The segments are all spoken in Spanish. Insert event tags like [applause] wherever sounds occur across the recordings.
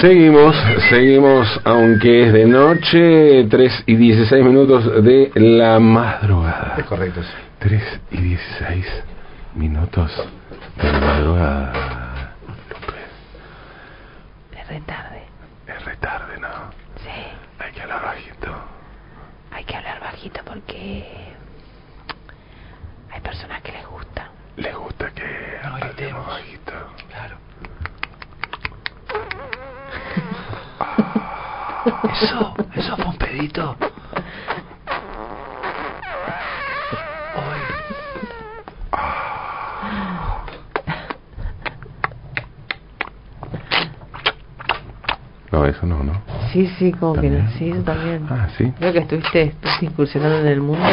Seguimos, seguimos, aunque es de noche, 3 y 16 minutos de la madrugada. Es correcto. 3 y 16 minutos de la madrugada. Es retarde. Es retarde, ¿no? Sí. Hay que hablar bajito. Hay que hablar bajito porque hay personas que les gusta. Les gusta que hablemos bajito. Claro. Eso, eso fue un pedito. No, eso no, ¿no? Sí, sí, como que no. ¿También? Sí, yo también. Ah, sí. Creo que estuviste, estuviste incursionando en el mundo.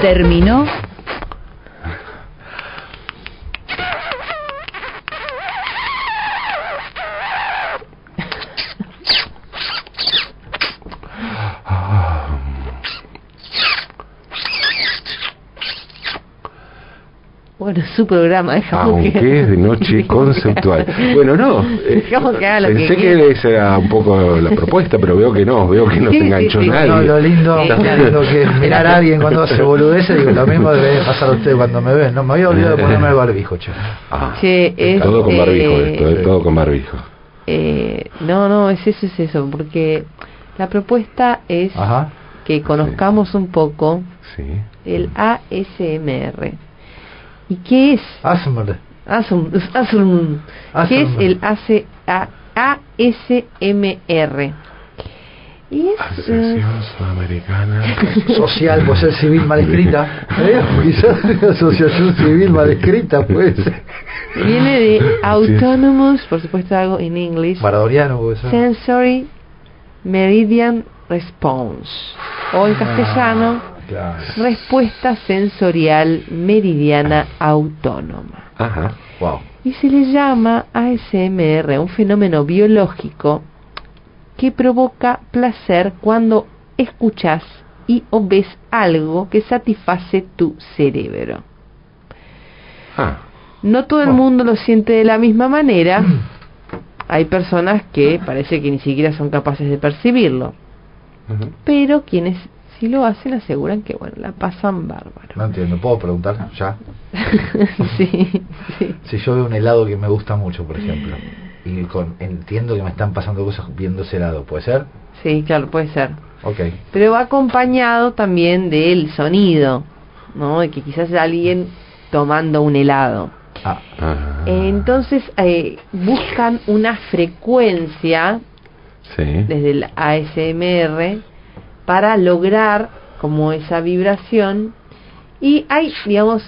Terminó Bueno, su programa, dejamos Aunque que... es de noche [laughs] conceptual. Bueno, no. eh, Dejamos que haga lo que pensé que, esa era un poco la propuesta, pero veo que no, veo que no Sí, se enganchó sí. nadie. No, lo lindo, Sí, lo claro. lindo que es mirar a [laughs] alguien cuando hace boludeces, digo, lo mismo debe pasar a usted cuando me ven. No, me había olvidado de ponerme el barbijo, che. Ah, Che, es, todo con barbijo eh, esto, eh, todo con barbijo. eh, no, no, es eso, es eso, porque la propuesta es Ajá. que conozcamos un poco Sí. el ASMR. ¿Y qué es? Hazme. Asum, asum, ¿Qué es ASMR? el AC, A- ASMR? Y es... eh, Asociación Sudamericana. [laughs] Social, pues ser civil mal escrita. [laughs] ¿Eh? Quizás una [laughs] asociación civil mal escrita, pues. viene de Autonomous, por supuesto algo en inglés, Maradoniano, puede ser. Sensory Meridian Response. O en castellano, Claro. respuesta sensorial meridiana autónoma. Ajá. Wow. Y se le llama ASMR, un fenómeno biológico que provoca placer cuando escuchas y o ves algo que satisface tu cerebro. Ah, No todo el mundo lo siente de la misma manera. [clears throat] Hay personas que parece que ni siquiera son capaces de percibirlo. Pero quienes sí lo hacen aseguran que, bueno, la pasan bárbaro. No entiendo, ¿puedo preguntar ya? [laughs] sí, sí. Si yo veo un helado que me gusta mucho, por ejemplo, y con, entiendo que me están pasando cosas viendo ese helado, ¿puede ser? Sí, claro, puede ser. Ok. Pero va acompañado también del sonido, ¿no? De que quizás es alguien tomando un helado. Ah, Ah, Entonces eh, buscan una frecuencia sí. desde el ASMR para lograr como esa vibración. Y hay, digamos,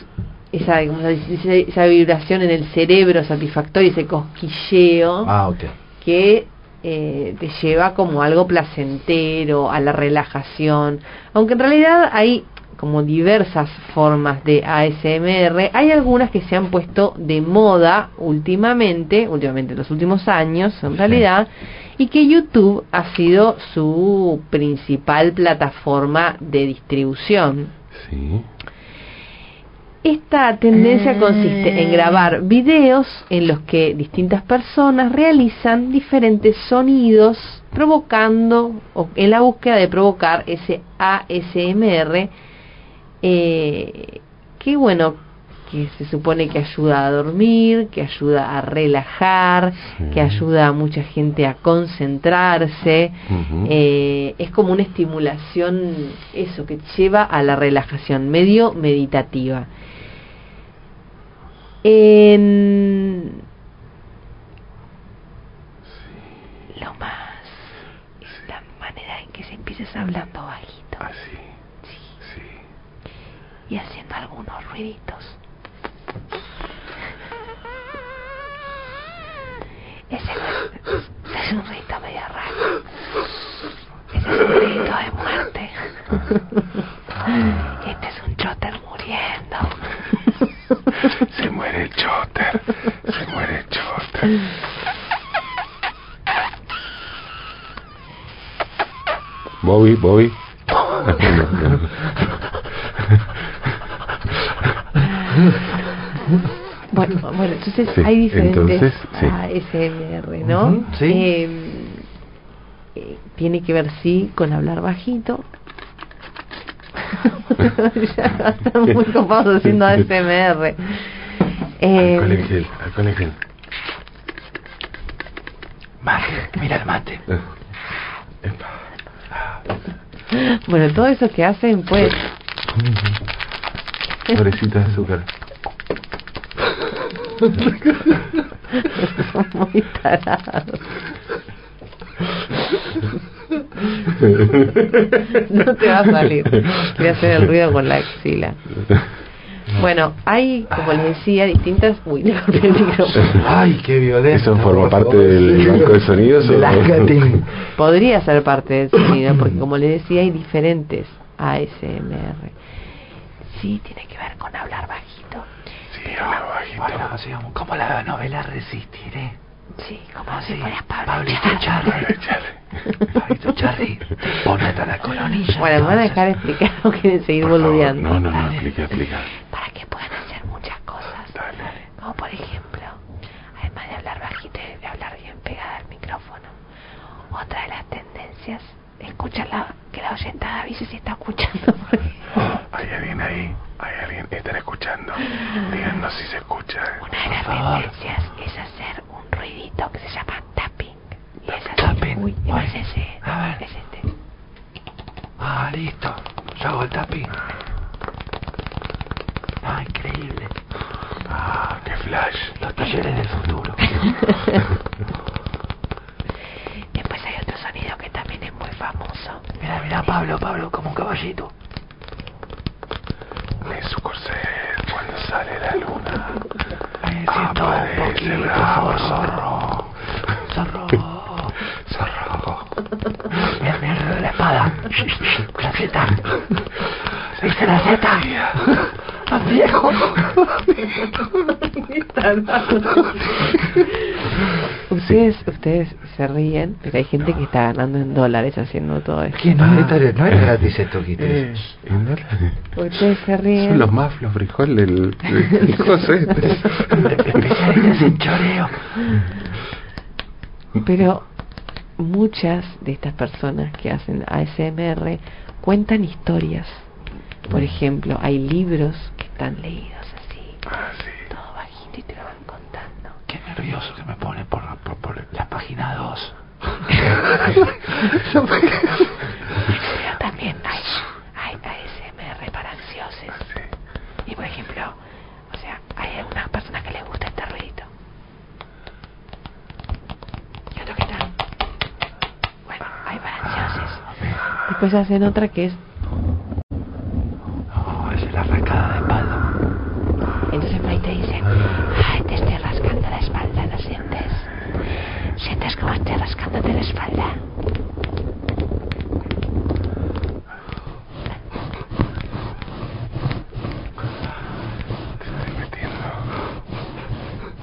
esa, como se dice, esa vibración en el cerebro satisfactorio, ese cosquilleo ah, que eh, te lleva como algo placentero, a la relajación, aunque en realidad hay como diversas formas de ASMR, hay algunas que se han puesto de moda últimamente, últimamente en los últimos años en realidad, y que YouTube ha sido su principal plataforma de distribución. Sí. Esta tendencia consiste en grabar videos en los que distintas personas realizan diferentes sonidos provocando o en la búsqueda de provocar ese ASMR eh, que bueno que se supone que ayuda a dormir, que ayuda a relajar, Sí. que ayuda a mucha gente a concentrarse, eh, es como una estimulación, eso, que lleva a la relajación, medio meditativa. En lo más es la manera en que se empiezas hablando bajito Así. Sí. y haciendo algunos ruiditos. Ese es un ruido medio raro. Ese es un ruido de muerte. Este es un chotter muriendo. Se muere el chotter. Se muere el chotter. Bobby, Bobby. No, [laughs] no. Bueno, bueno, entonces Sí, hay diferentes entonces, sí. ASMR, ¿no? Ujú, sí. Eh, eh, tiene que ver, sí, con hablar bajito. [laughs] ya están muy copados haciendo ASMR. Eh, Alcohol en gel, alcohol en gel. Mate, mira el mate. [laughs] Bueno, todo eso que hacen, pues, Pobrecita de azúcar. Muy tarados. No te va a salir. Voy a hacer el ruido con la axila. Bueno, hay, como les decía, distintas. Uy, [laughs] micrófono. Ay, qué violento. ¿Eso forma parte del banco de sonidos? o-. Podría ser parte del [laughs] sonido, porque como les decía, hay diferentes ASMR. Sí, tiene que ver con hablar bajito. Bajito. Bueno, sigamos, como la novela Resistiré. Sí, como si sí. fuera Pablo Pablito Charri. Pablito Charri. Pone hasta la coronilla. Bueno, ¿me van a dejar explicar [laughs] o quieren seguir favor, boludeando? No, no, no, explica, explica. Para que puedan hacer muchas cosas. Dale. Como por ejemplo, además de hablar bajito y de hablar bien pegada al micrófono, otra de las tendencias, escucha la, que la oyentada avise si está escuchando. porque Hay alguien ahí, hay alguien, están escuchando. Díganos si se escucha. Una de las Por favor. tendencias es hacer un ruidito que se llama tapping. Y es así. Tapping. Uy, no es ese. A ver. Es este. Ah, listo. Yo hago el tapping. Ah, increíble. Ah, qué flash. Los talleres del futuro. Después hay otro sonido que también es muy famoso. Mira, mira, Pablo, Pablo, como un caballito. Es su corset cuando sale la luna. Me siento un Aparece poquito bravo, zorro. Zorro. Zorro. Mira, mira el de la espada. La Z. ¿Viste la Z? ¡Más viejo! [laughs] Ustedes, ustedes se ríen, pero hay gente que está ganando en dólares haciendo todo esto. ¿Qué? No, esto era- no era gratis esto, Kitty. Eh, no la- Ustedes se ríen. Son los más los frijoles coso este. Especialistas en choreo. Pero muchas de estas personas que hacen ASMR cuentan historias. Por ejemplo, hay libros que están leídos así, Ah, sí. Y te lo van contando. Qué nervioso que me pone por, por, por la página 2. Pero [laughs] [laughs] también hay, hay ASMR para ansiosos. Y por ejemplo, o sea, hay algunas personas que les gusta este ruidito. ¿Qué otro que tal? Bueno, hay para ansiosos. Después hacen otra que es ¿Sientes como estoy rascándote la espalda? Te estoy metiendo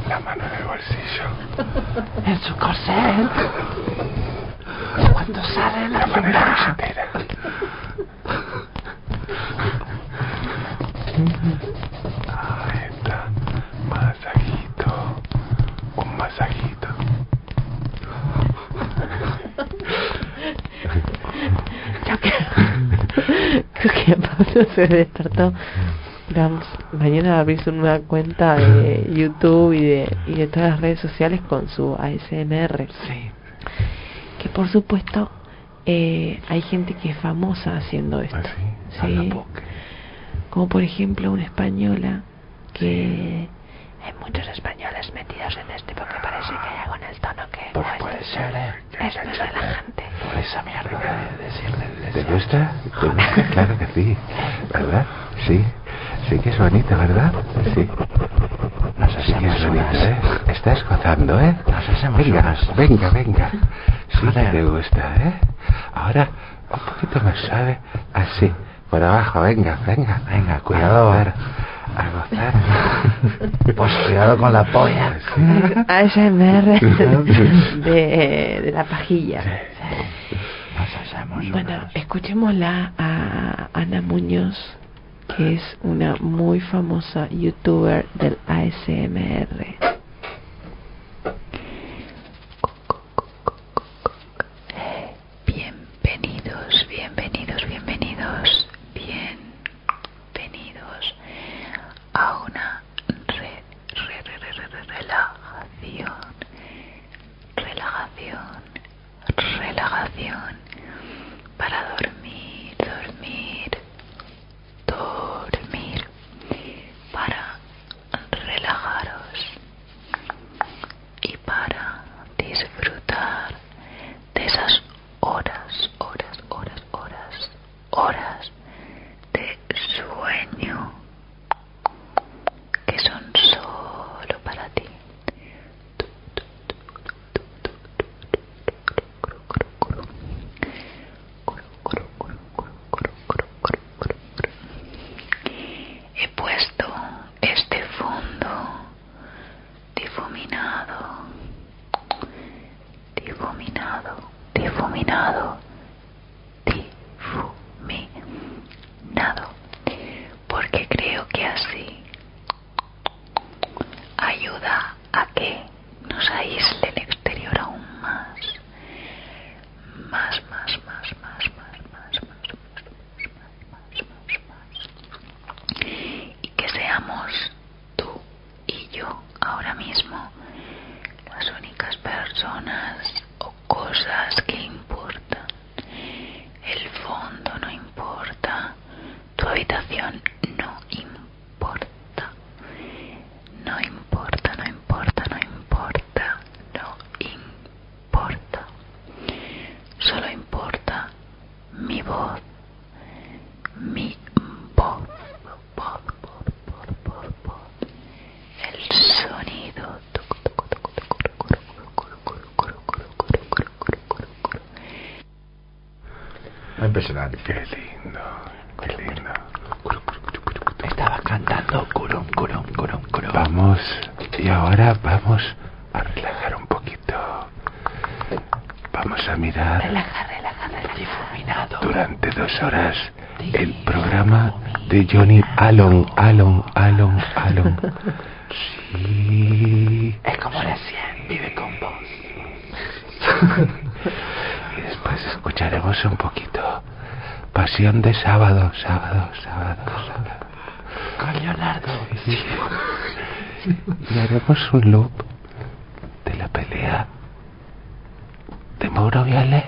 la mano en el bolsillo. En su corset. Cuando sale la La mano en la luna. billetera. Ahí está. Masajito. Un masajito. Yo creo, creo Pablo [laughs] se despertó. Vamos, mañana va a abrir su nueva cuenta de [laughs] YouTube y de, y de todas las redes sociales con su ASMR. Sí. Que por supuesto eh, hay gente que es famosa haciendo esto. ¿Ah, sí? No. Como por ejemplo una española que hay muchos españoles metidos en este porque parece que hay algo en el tono que Pues no es- puede ser, ¿eh? es muy relajante. Por esa mierda de decirle. ¿Te gusta? ¿Te gusta? Claro que sí. ¿Verdad? Sí. Sí que es bonito, ¿verdad? Sí. Nos Sí que hacemos es bonito, unas. ¿eh? Estás gozando, ¿eh? Nos hacemos venga, unas. venga, venga. Sí que te gusta, ¿eh? Ahora, un poquito más suave. Así. Por abajo, venga, venga. Venga, cuidado. A gozar. A gozar. Pues cuidado con la polla. ASMR de, de la pajilla. Nos Bueno, unas. escuchémosla a Ana Muñoz que es una muy famosa youtuber del ASMR. Impresionante. Qué lindo, qué lindo. Estabas cantando curum, curum, curum, curum. Vamos, y ahora vamos a relajar un poquito. Vamos a mirar Relaja, relaja, relaja. Difuminado. durante dos horas el programa de Johnny Allen, Allen, Allen, Allen. Sí. Es como la 100, vive con vos. Y después escucharemos un poquito Pasión de sábado, sábado, sábado, sábado. Con Leonardo. Y haremos un loop de la pelea de Mauro Viale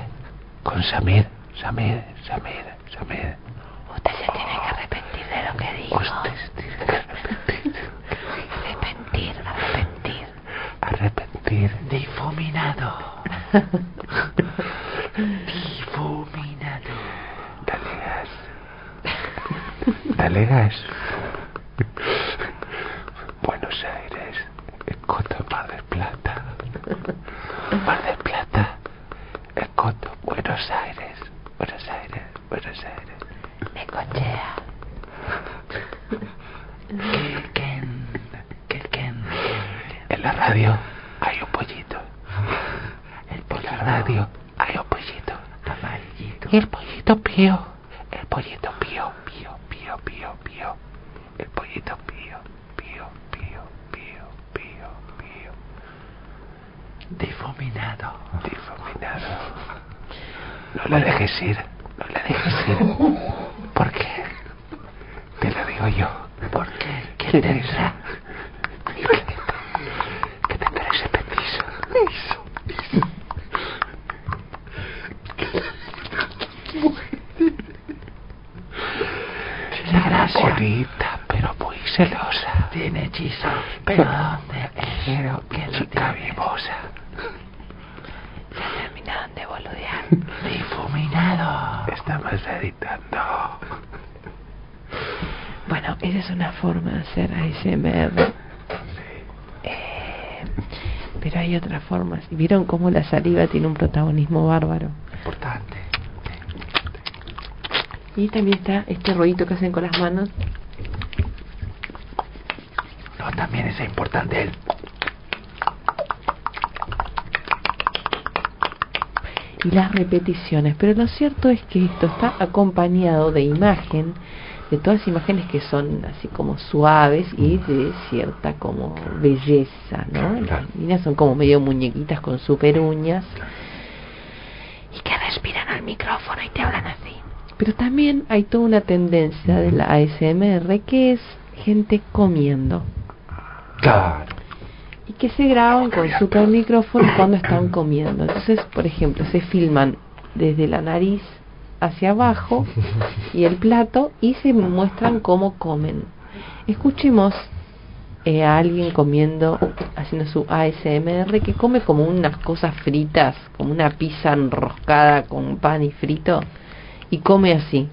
con Samir, Samir, Samir, Samir. Usted se tiene que arrepentir de lo que dijo. Usted tiene que arrepentir, Arrepentir, arrepentir. arrepentir. Difuminado. Difuminado. Dale gas. Dale gas. Buenos Aires, Escoto, Mar del Plata. Mar del Plata, Escoto, Buenos Aires, Buenos Aires, Buenos Aires. Necochea. Quilquén. Quilquén. En la radio hay un pollito. En la radio hay un pollito. Amarillito. Y el pollito pío. El pollito pío, pío, pío, pío, pío. El pollito pío, pío, pío, pío, pío, pío. Difuminado. Difuminado. [laughs] No la dejes ir, no la dejes ir. [laughs] ¿Por qué? Te lo digo yo. ¿Por qué? ¿Qué ¿Quién tendrá? Que tendrá ese petiso. La gracia. Bonita, pero muy celosa. Tiene hechizo. ¿Pero dónde? ¿Qué lo chica vivosa. Terminaron de boludear. [laughs] Difuminado. Estamos editando. Bueno, esa es una forma de hacer ASMR. Eh, pero hay otras formas. ¿Y ¿Vieron cómo la saliva tiene un protagonismo bárbaro? Importante. Y también está este ruidito que hacen con las manos. También es importante el... y las repeticiones. Pero lo cierto es que esto está acompañado de imagen, de todas imágenes que son así como suaves y de cierta como belleza, ¿no? Las niñas son como medio muñequitas con super uñas y que respiran al micrófono y te hablan así. Pero también hay toda una tendencia de la ASMR que es gente comiendo Claro. y que se graban con super micrófono cuando están comiendo. Entonces, por ejemplo, se filman desde la nariz hacia abajo y el plato y se muestran cómo comen. Escuchemos eh, a alguien comiendo, haciendo su ASMR, que come como unas cosas fritas, como una pizza enroscada con pan y frito, y come así.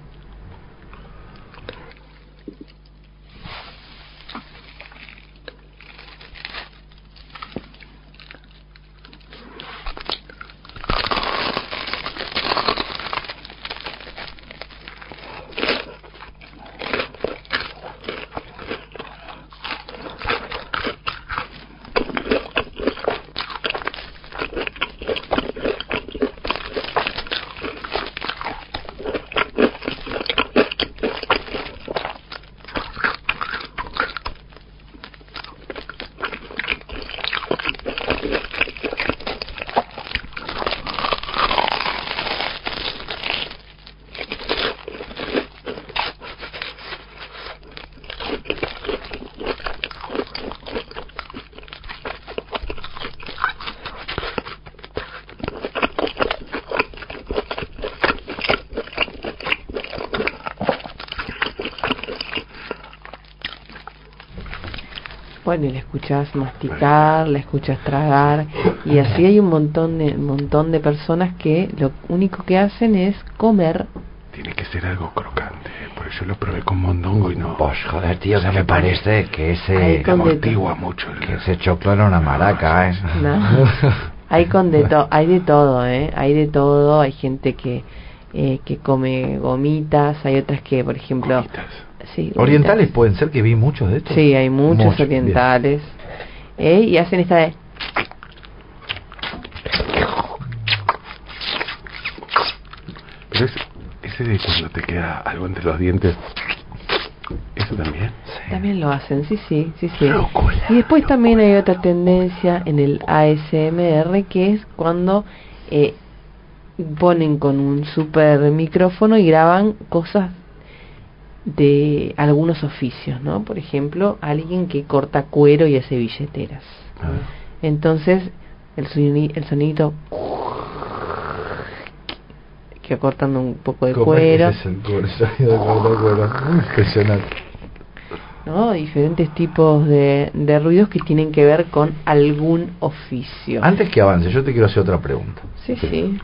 Bueno, y le escuchas masticar, le escuchas tragar, y así hay un montón de, un montón de personas que lo único que hacen es comer. Tiene que ser algo crocante, porque yo lo probé con mondongo y no. Pues joder, tío, que me parece que ese, amortigua mucho el que ese choclo era una maraca, ¿eh? ¿no? hay con de to- hay de todo, ¿eh? Hay de todo, hay gente que eh, que come gomitas, hay otras que, por ejemplo, Gomitas. Sí. Orientales pueden ser que vi muchos de estos. Sí, hay muchos Muchos, orientales. ¿eh? Y hacen esta de Pero es, ese de cuando te queda algo entre los dientes. ¿Eso también? También lo hacen, sí, sí, sí, sí. Locura, Y después también hay otra tendencia en el ASMR que es cuando eh, ponen con un super micrófono y graban cosas de algunos oficios, ¿no? Por ejemplo, alguien que corta cuero y hace billeteras. Ah. Entonces, el, soni- el sonidito que cortando un poco de ¿Cómo es que cuero. es el cuero? Sonido de cortar cuero. Impresionante. ¿no? diferentes tipos de, de ruidos que tienen que ver con algún oficio. Antes que avance, yo te quiero hacer otra pregunta. Sí, sí.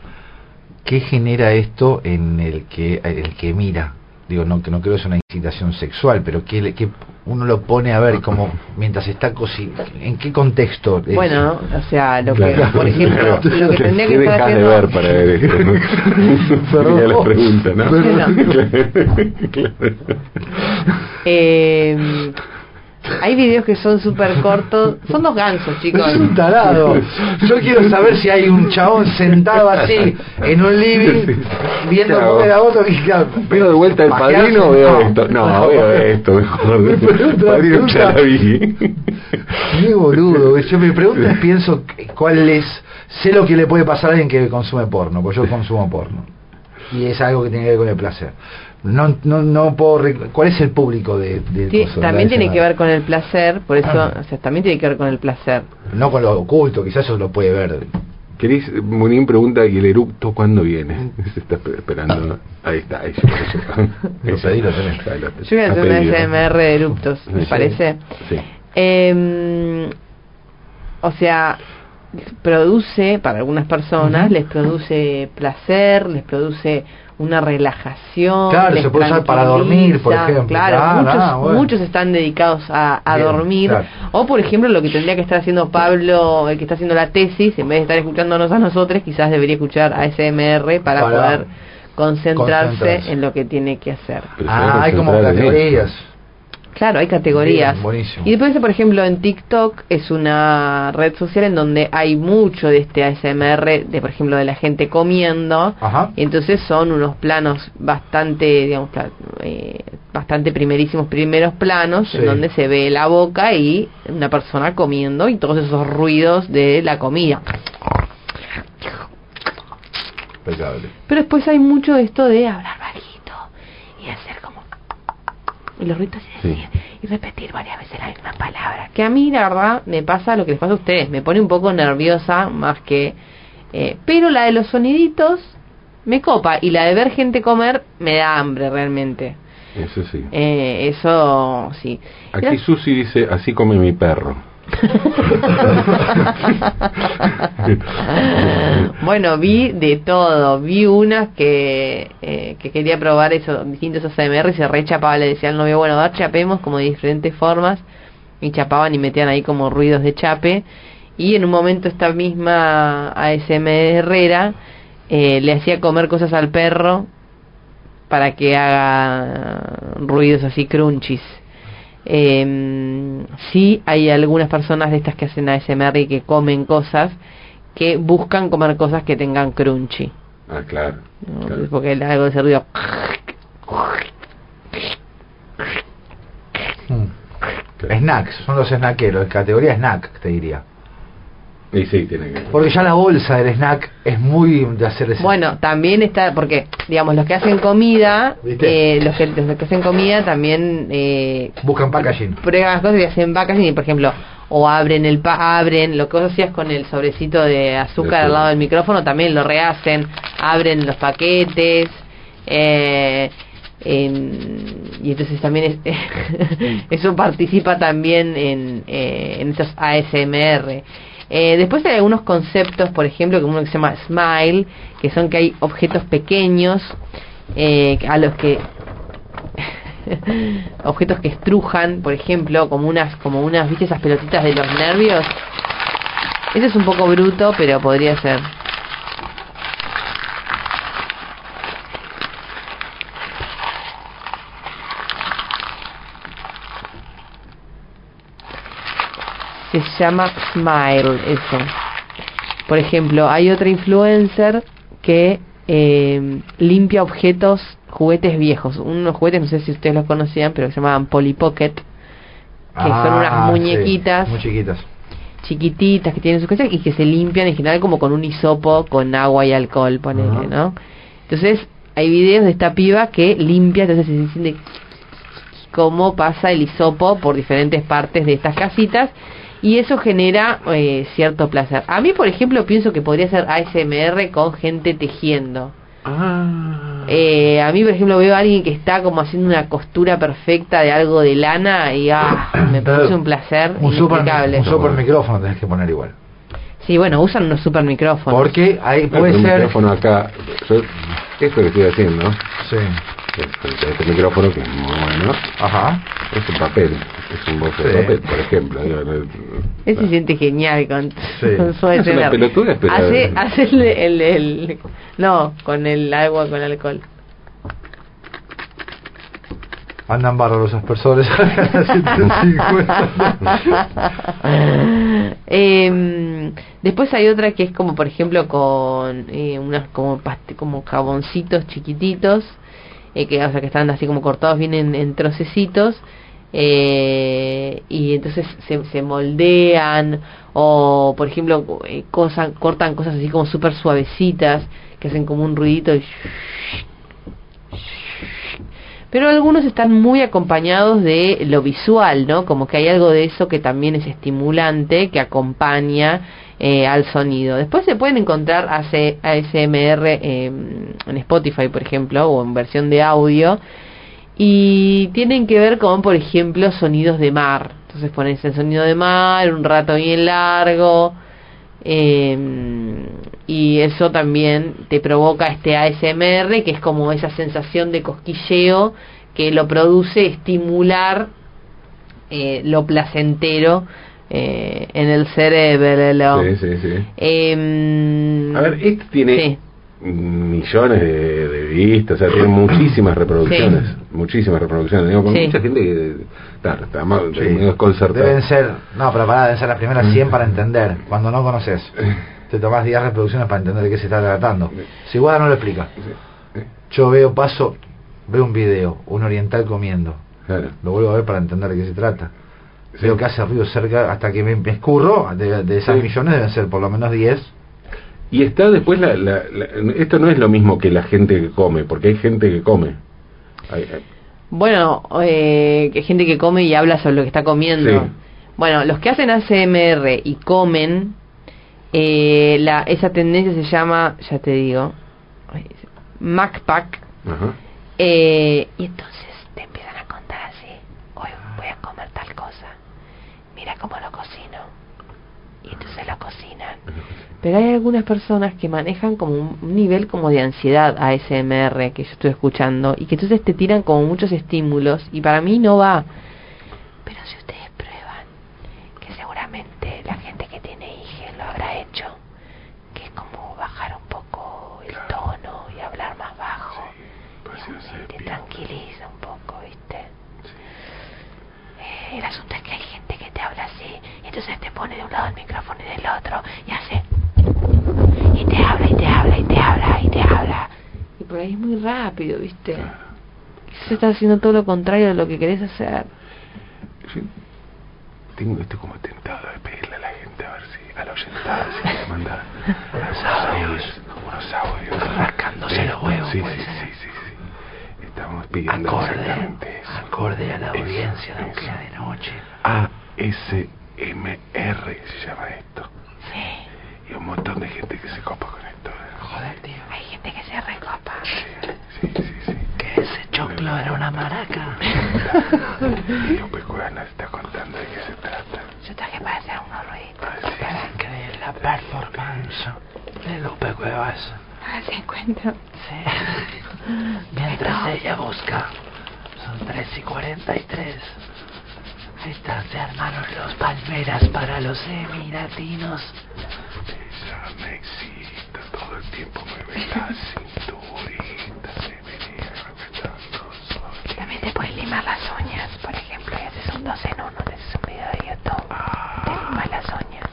¿Qué genera esto en el que el que mira? Digo, no que no creo que es una incitación sexual, pero que, que uno lo pone a ver como [laughs] mientras está cocinando. ¿En qué contexto? es? Bueno, o sea, lo que, Claro. por ejemplo, Claro. [laughs] lo que tendría ¿Qué que estar dejas de haciendo... ver para ver esto? [laughs] Sería la pregunta, ¿no? Claro. Eh, hay videos que son súper cortos. Son dos gansos, chicos. Es un tarado. Yo quiero saber si hay un chabón sentado así en un living viendo Claro. comer a otro ¿Veo de vuelta el padrino o veo no. esto? No, veo esto mejor. Me pregunto, Padrino ya la vi. Qué boludo. Yo me pregunto y pienso cuál es. Sé lo que le puede pasar a alguien que consume porno, porque yo consumo porno. Y es algo que tiene que ver con el placer. No, no, no puedo. ¿Cuál es el público de, de Sí, coso, también de tiene que ver con el placer, por eso, Ah. o sea, también tiene que ver con el placer. No con lo oculto, quizás eso lo puede ver. ¿Querés? Munín pregunta, ¿y el erupto cuándo viene? [laughs] Se está esper- esperando. Ahí está, ahí Lo pedí, lo tenés. Ahí lo- Yo voy a ha hacer una. SMR de eruptos, ¿me Sí. parece? Sí. Eh, o sea, produce, para algunas personas, Ujú. les produce placer, les produce una relajación. Claro, les se puede usar para dormir, por ejemplo. Claro, Claro, muchos, ah, bueno. muchos están dedicados a, a Bien, dormir. claro. O, por ejemplo, lo que tendría que estar haciendo Pablo, el que está haciendo la tesis, en vez de estar escuchándonos a nosotros, quizás debería escuchar a SMR para, Para poder concentrarse, concentrarse. en lo que tiene que hacer. Ah, hay como categorías. Claro, hay categorías. Bien, buenísimo. Y después, por ejemplo, en TikTok es una red social en donde hay mucho de este ASMR, de por ejemplo, de la gente comiendo. Ajá. Y entonces son unos planos bastante, digamos, eh, bastante primerísimos, primeros planos, Sí. en donde se ve la boca y una persona comiendo y todos esos ruidos de la comida. Impecable. Pero después hay mucho de esto de hablar bajito y hacer. Y los ruidos y Sí. y repetir varias veces la misma palabra. Que a mí, la verdad, me pasa lo que les pasa a ustedes. Me pone un poco nerviosa más que... eh, pero la de los soniditos me copa. Y la de ver gente comer me da hambre realmente. Eso sí. Eh, eso sí. Aquí Susi dice, así come mi perro. [laughs] bueno, vi de todo. Vi unas que, eh, que quería probar esos distintos ASMR y se rechapaba. Le decía al novio, bueno, dar chapemos como de diferentes formas. Y chapaban y metían ahí como ruidos de chape. Y en un momento esta misma ASMR Herrera eh, le hacía comer cosas al perro para que haga ruidos así crunchies. Eh, sí hay algunas personas de estas que hacen ASMR y que comen cosas que buscan comer cosas que tengan crunchy. Ah, claro. ¿no? claro. Porque el- algo de ese ruido. Mm. Snacks, son los snackeros, categoría snack, te diría. Y sí, tiene que Porque ya la bolsa del snack es muy de hacer ese. Bueno, también está, porque, digamos, los que hacen comida, eh, los, que, los que hacen comida también eh, Buscan packaging. prueban las cosas y hacen packaging y por ejemplo o abren el pa abren lo que vos hacías con el sobrecito de azúcar al lado del micrófono también lo rehacen abren los paquetes eh, en- y entonces también es- [laughs] [laughs] eso participa también en, eh, en estos ASMR eh, después hay algunos conceptos por ejemplo como uno que se llama smile que son que hay objetos pequeños eh, a los que [laughs] objetos que estrujan, por ejemplo, como unas, como unas, ¿viste esas pelotitas de los nervios? Ese es un poco bruto, pero podría ser. Se llama Smile, eso. Por ejemplo, hay otra influencer que eh, limpia objetos, juguetes viejos. Unos juguetes, no sé si ustedes los conocían, pero que se llamaban Polly Pocket. Que son unas Ah, sí, muñequitas muy chiquitas. chiquititas que tienen sus cosas y que se limpian en general como con un hisopo con agua y alcohol, ponele. ¿no? Entonces, hay videos de esta piba que limpia, entonces se siente cómo pasa el hisopo por diferentes partes de estas casitas y eso genera eh, cierto placer. A mí, por ejemplo, pienso que podría ser ASMR con gente tejiendo. Ah. Eh, a mí, por ejemplo, veo a alguien que está como haciendo una costura perfecta de algo de lana y ah, me produce un placer Un super, un super micrófono tenés que poner igual. Sí, bueno, usan unos super micrófonos. Porque ahí puede un ser. micrófono acá. Yo- esto que estoy haciendo, Sí. Este, este micrófono que es muy bueno, Ajá. es un papel, es un bozo de Sí. papel, por ejemplo. digo, no- Él se siente genial con, Sí. con su Es una pero- Hace, hace el, el, el- No, con el agua, con alcohol. Andan bárbaros los aspersores. [laughs] [laughs] Em, después hay otra que es como, por ejemplo, con eh, unas como past- como jaboncitos chiquititos, eh, que, o sea, que están así como cortados bien en, trocecitos, eh, y entonces se, se moldean, o por ejemplo, eh, cortan cosas así como súper suavecitas, que hacen como un ruidito y pero algunos están muy acompañados de lo visual, ¿no? Como que hay algo de eso que también es estimulante, que acompaña eh, al sonido. Después se pueden encontrar ASMR eh, en Spotify, por ejemplo, o en versión de audio, y tienen que ver con, por ejemplo, sonidos de mar. Entonces pones el sonido de mar, un rato bien largo, eh, y eso también te provoca este ASMR, que es como esa sensación de cosquilleo que lo produce estimular eh, lo placentero eh, en el cerebro. Sí, sí, sí. Em, A ver, este tiene sí. millones de, de entrevistas, o sea, tiene muchísimas reproducciones, muchísimas reproducciones. Digo, con Sí. mucha gente que, está medio desconcertada. Deben ser, no, pero pará, deben ser las primeras 100 para entender. Cuando no conoces, [laughs] te tomás 10 reproducciones para entender de qué se está tratando. Si Guada no lo explica. Yo veo, paso, veo un video, un oriental comiendo. Claro. Lo vuelvo a ver para entender de qué se trata. Veo que hace ruido cerca, hasta que me, me escurro, de, de esas Sí. millones deben ser por lo menos 10. Y está después, la, la- la- esto no es lo mismo que la gente que come, porque hay gente que come. Hay- hay- Bueno, eh, que hay gente que come y habla sobre lo que está comiendo. Sí. Bueno, los que hacen ACMR y comen, eh, la, esa tendencia se llama, ya te digo, MacPack. ajá. Eh, y entonces te empiezan a contar así, hoy voy a comer tal cosa, mira cómo lo cocino. Y entonces lo cocinan. Pero hay algunas personas que manejan como un un nivel como de ansiedad ASMR que yo estoy escuchando y que entonces te tiran como muchos estímulos y para mí no va. Pero si ustedes prueban, que seguramente la gente que tiene hijos lo habrá hecho, que es como bajar un poco el tono y hablar más bajo. Pues sí, no sé, te bien. tranquiliza un poco, ¿viste? Eh, el asunto es que hay gente que te habla así, y entonces te pone de un lado el micrófono y del otro, y hace. Y te habla, y te habla, y te habla, y te habla. Y por ahí es muy rápido, ¿viste? Se está haciendo todo lo contrario de lo que querés hacer. Sí. Tengo, estoy como tentado de pedirle a la gente a ver si a la oyentada si le manda [laughs] algunos audios, unos audios. Rascándose los huevos, sí, sí, sí. Estamos pidiendo Acorde, exactamente eso. acorde a la Eso, audiencia de eso. de noche. ASMR se llama esto. Y un montón de gente que se copa con esto. Joder, tío. Hay gente que se recopa. Sí, sí, sí, sí. Que ese choclo era una maraca. [laughs] Y Lupe Cuevana está contando de qué se trata. Yo traje para hacer unos ruiditos. Ah, sí, Era increíble la performance de Lupe Cuevas. A ver si encuentro. Sí. Mientras ella busca, son 3 y 43. Ahí está, se armaron los palmeras para los emiranos. Ella me excita todo el tiempo, mueve la cinturita, se apretando solita. También te puedes limar las uñas, por ejemplo, y haces un dos en uno, te haces un video de YouTube. Te limas las uñas.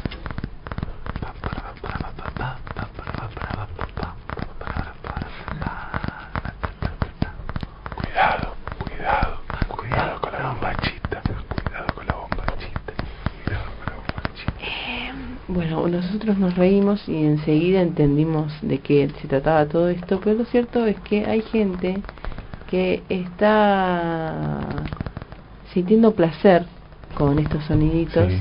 Cuidado, cuidado, cuidado con la bombachita, cuidado con la bombachita, cuidado con la bombachita. Eh, bueno, nosotros nos reímos y enseguida entendimos de qué se trataba todo esto, pero lo cierto es que hay gente que está sintiendo placer con estos soniditos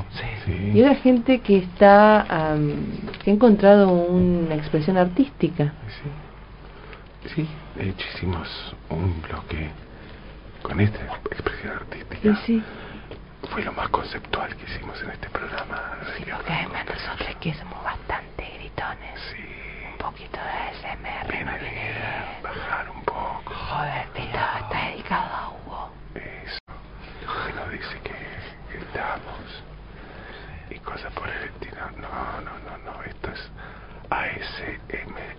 sí. y otra gente que está am, que ha encontrado una expresión artística. Sí. Sí, de hecho hicimos un bloque con esta expresión artística. sí. Fue lo más conceptual que hicimos en este programa. Sí, porque además nosotros que somos bastante gritones, Sí, un poquito de ASMR viene no viene bien bajar un poco. Joder, está, está dedicado a Hugo. Eso. Y nos dice que gritamos y cosas por el estilo. No, no, no, no. Esto es ASMR.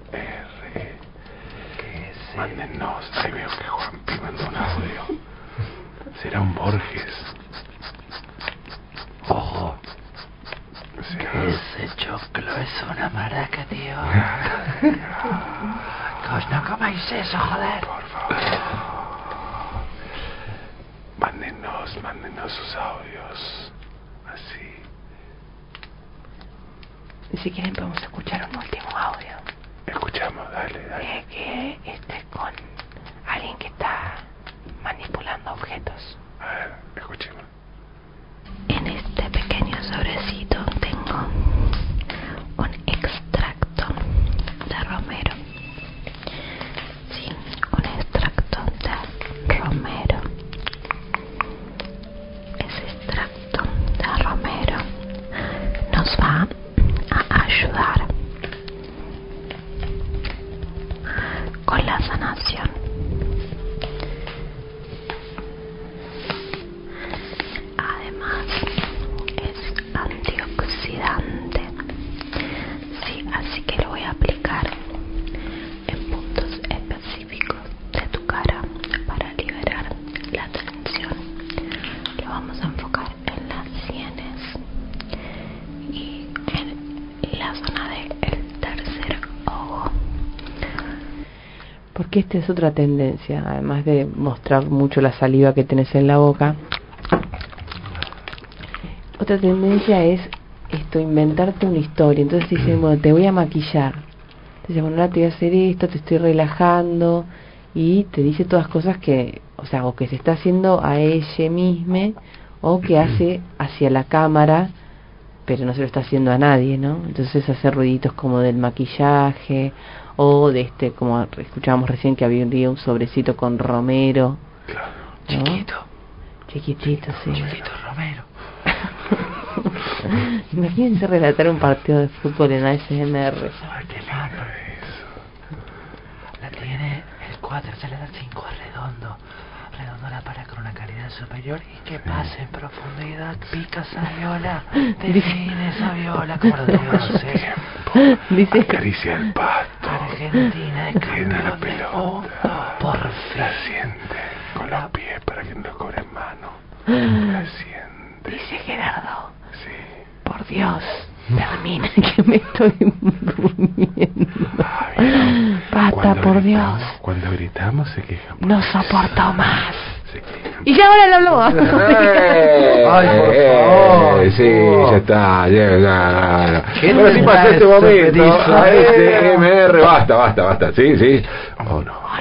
Mándennos. Ahí veo que Juan mandó un audio. ¿Será un Borges? Ojo, Sí. ese choclo es una maraca, tío. Coño, no comáis eso, joder. Por favor. Mándenos, mándenos sus audios. Así. Si quieren podemos escuchar un último audio. Escuchamos, dale, dale. eh, que este es con alguien que está manipulando objetos. A ver, escuchemos. Sobrecito tengo un extracto de romero. Esta es otra tendencia, además de mostrar mucho la saliva que tenés en la boca. Otra tendencia es esto, inventarte una historia. Entonces dicen, [clears throat] bueno, te voy a maquillar. Entonces, bueno, ahora te voy a hacer esto, te estoy relajando. Y te dice todas cosas que, o sea, o que se está haciendo a ella misma, o que hace hacia la cámara, pero no se lo está haciendo a nadie, ¿no? Entonces hace ruiditos como del maquillaje, o de este, como escuchábamos recién que había un día un sobrecito con Romero. Claro. ¿no? Chiquito, Chiquitito, sí. chiquito Romero. [laughs] Imagínense relatar un partido de fútbol en ASMR. La tiene el 4, se le da 5 redondo. Redondo la para con una calidad superior y que pase en profundidad. Pica esa viola, [laughs] define esa viola como los dioses. [laughs] Dice, Acaricia el pasto. Argentina es Tiene la pelota. Por La fin. siente con los pies para que no cobre mano. [gasps] La siente. dice Gerardo, Sí. por Dios, termina [laughs] que me estoy durmiendo. Ay, Basta, cuando por gritamos- Dios. Cuando gritamos se quejan. No soporto más. Se quejan. Y ya ahora lo hablamos. [laughs] Ay, por favor. Eh, sí, ya está. Ya, ya, ya. ¿Qué Ahora sí tendrá pasó este momento. ASMR, basta, basta, basta. Sí, sí. Oh, no. Oh,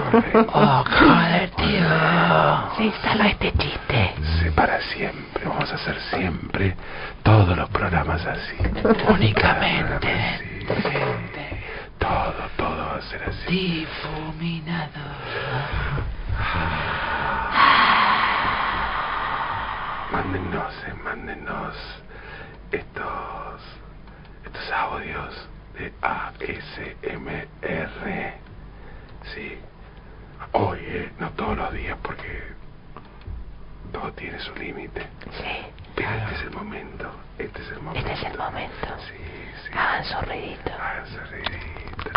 joder, tío. Se instaló este chiste. Sí, para siempre. Vamos a hacer siempre todos los programas así. Únicamente. Sí, Todo, todo va a ser así. Difuminado. Mándenos, eh, mándenos estos, estos audios de ASMR. Sí. Hoy, eh, no todos los días porque todo tiene su límite. Sí, Pero este es el momento. Este es el momento. este es el momento. Sí, sí. Hagan su ruidito. Háganse reírito.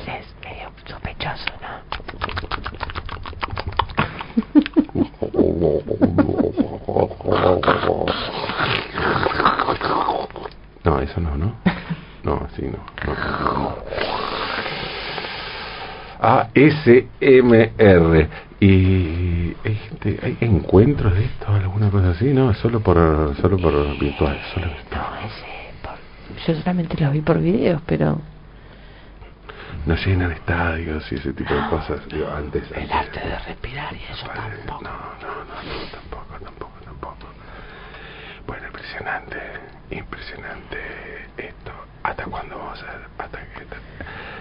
Ese es medio sospechoso, ¿no? [laughs] No, eso no, ¿no? No, así no. no. ASMR. ¿Y hay, gente, hay encuentros de esto, alguna cosa así? No, solo por, solo por virtual. Solo virtual. No, ese, por- yo solamente los vi por videos, pero No llenan estadios y ese tipo de cosas. Digo, antes, El antes- arte de respirar y eso Padre, tampoco. No, no, no, no, tampoco, tampoco, tampoco. Bueno, impresionante, impresionante esto. ¿Hasta cuándo vamos a...? Hasta que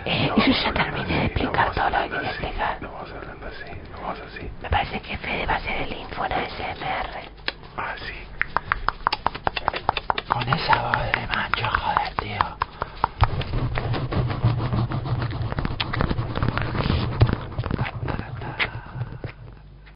y yo ya terminé de explicar todo lo que quería explicar. No vas hablando así, no vas así. Me parece que Fede va a ser el info en SMR. Ah, sí. Con esa voz de macho, joder, tío.